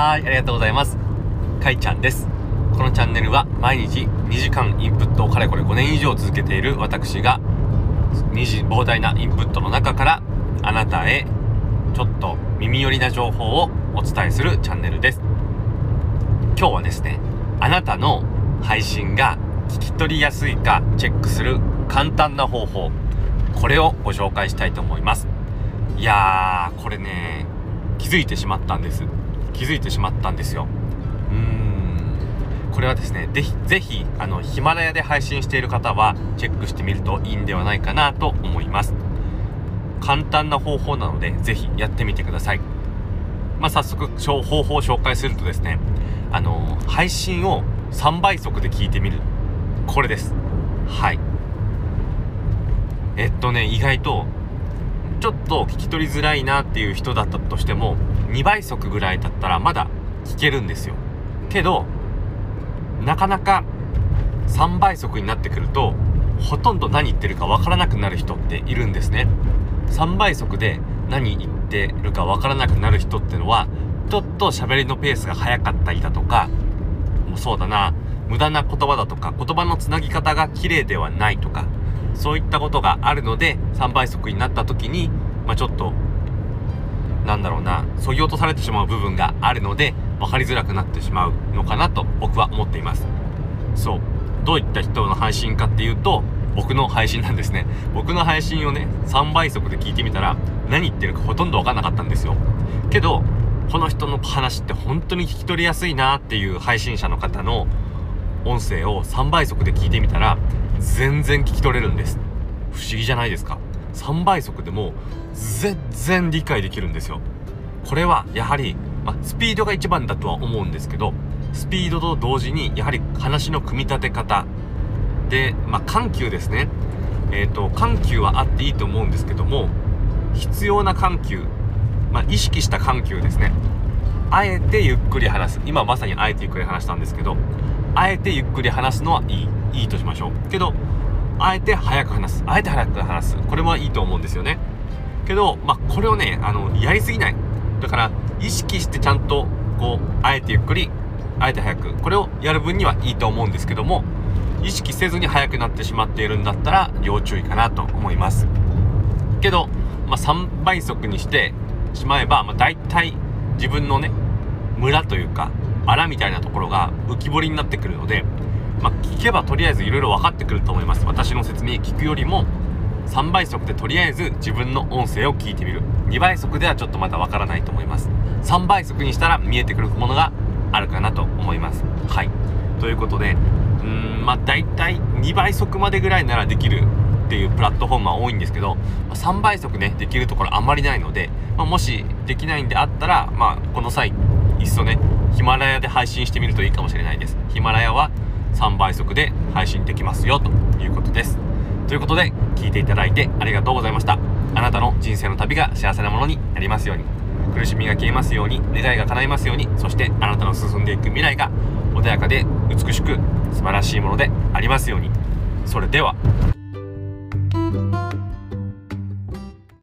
はい、ありがとうございます。かいちゃんです。このチャンネルは毎日2時間インプットをかれこれ5年以上続けている私が2時膨大なインプットの中からあなたへちょっと耳寄りな情報をお伝えするチャンネルです。今日はですね、あなたの配信が聞き取りやすいかチェックする簡単な方法、これをご紹介したいと思います。いやー、これね、気づいてしまったんです気づいてしまったんですよ。うん。これはですねぜひぜひあのヒマラヤで配信している方はチェックしてみるといいんではないかなと思います。簡単な方法なのでぜひやってみてください。まあ、早速方法を紹介するとですねあの配信を3倍速で聞いてみる。これです。はい。えっとね意外とちょっと聞き取りづらいなっていう人だったとしても2倍速ぐらいだったらまだ聞けるんですよ。けどなかなか3倍速になってくるとほとんど何言ってるかわからなくなる人っているんですね。3倍速で何言ってるかわからなくなる人ってのはちょっと喋りのペースが速かったりだとかもうそうだな。無駄な言葉だとか言葉のつなぎ方が綺麗ではないとかそういったことがあるので3倍速になった時に、まあ、ちょっとなんだろうなそぎ落とされてしまう部分があるので分かりづらくなってしまうのかなと僕は思っています。そう。どういった人の配信かっていうと僕の配信なんですね。僕の配信をね3倍速で聞いてみたら何言ってるかほとんど分かんなかったんですよ。けどこの人の話って本当に聞き取りやすいなっていう配信者の方の音声を3倍速で聞いてみたら全然聞き取れるんです。不思議じゃないですか。3倍速でも全然理解できるんですよ。これはやはり、まスピードが一番だとは思うんですけどスピードと同時にやはり話の組み立て方で、ま、緩急ですね。えっ、ー、と緩急はあっていいと思うんですけども必要な緩急、ま、意識した緩急ですね。あえてゆっくり話す。今まさにあえてゆっくり話したんですけどあえてゆっくり話すのはいいいいとしましょう。けどあえて早く話す。あえて早く話す。これもいいと思うんですよね。けどまあこれをねあのやりすぎない。だから意識してちゃんとこうあえてゆっくりあえて早くこれをやる分にはいいと思うんですけども意識せずに速くなってしまっているんだったら要注意かなと思います。けど、まあ、3倍速にしてしまえば、まあ、大体自分のねムラというか穴みたいなところが浮き彫りになってくるのでまあ、聞けばとりあえずいろいろ分かってくると思います。私の説明聞くよりも3倍速でとりあえず自分の音声を聞いてみる。2倍速ではちょっとまだ分からないと思います。3倍速にしたら見えてくるものがあるかなと思います。はい。ということでうんまあ大体2倍速までぐらいならできるっていうプラットフォームは多いんですけど3倍速ねできるところあんまりないので、まあ、もしできないんであったらまあこの際いっそねヒマラヤで配信してみるといいかもしれないです。ヒマラヤは3倍速で配信できますよということです。ということで聞いていただいてありがとうございました。あなたの人生の旅が幸せなものになりますように。苦しみが消えますように願いが叶いますようにそしてあなたの進んでいく未来が穏やかで美しく素晴らしいものでありますように。それでは。